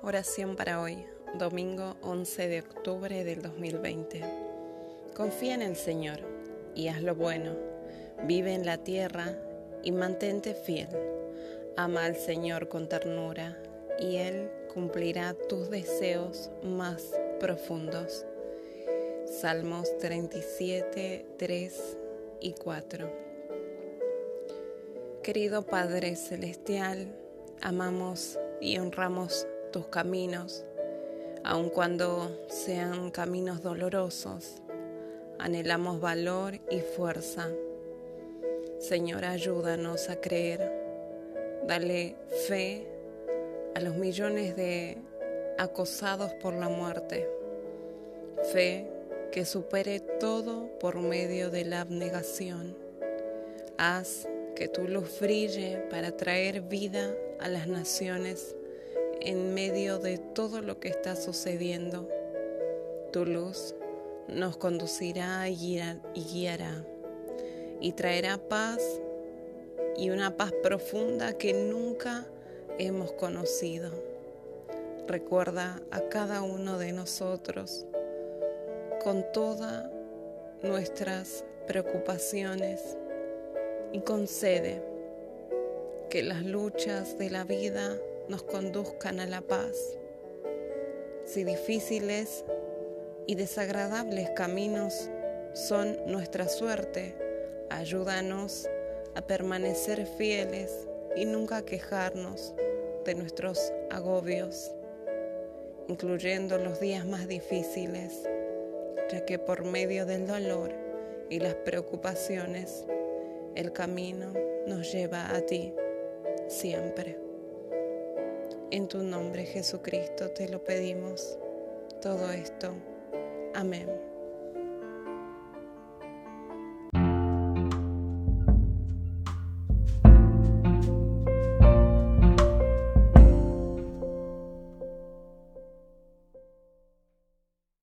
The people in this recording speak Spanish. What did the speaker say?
Oración para hoy, domingo 11 de octubre del 2020. Confía en el Señor y haz lo bueno. Vive en la tierra y mantente fiel. Ama al Señor con ternura y Él cumplirá tus deseos más profundos. Salmos 37, 3 y 4. Querido Padre Celestial, amamos y honramos tus caminos, aun cuando sean caminos dolorosos. Anhelamos valor y fuerza. Señor, ayúdanos a creer. Dale fe a los millones de acosados por la muerte. Fe que supere todo por medio de la abnegación. Haz que tu luz brille para traer vida a las naciones en medio de todo lo que está sucediendo. Tu luz nos conducirá y guiará y traerá paz y una paz profunda que nunca hemos conocido. Recuerda a cada uno de nosotros con todas nuestras preocupaciones y concede que las luchas de la vida nos conduzcan a la paz. Si difíciles y desagradables caminos son nuestra suerte, ayúdanos a permanecer fieles y nunca quejarnos de nuestros agobios, incluyendo los días más difíciles, ya que por medio del dolor y las preocupaciones, el camino nos lleva a ti siempre. En tu nombre, Jesucristo, te lo pedimos. Todo esto. Amén.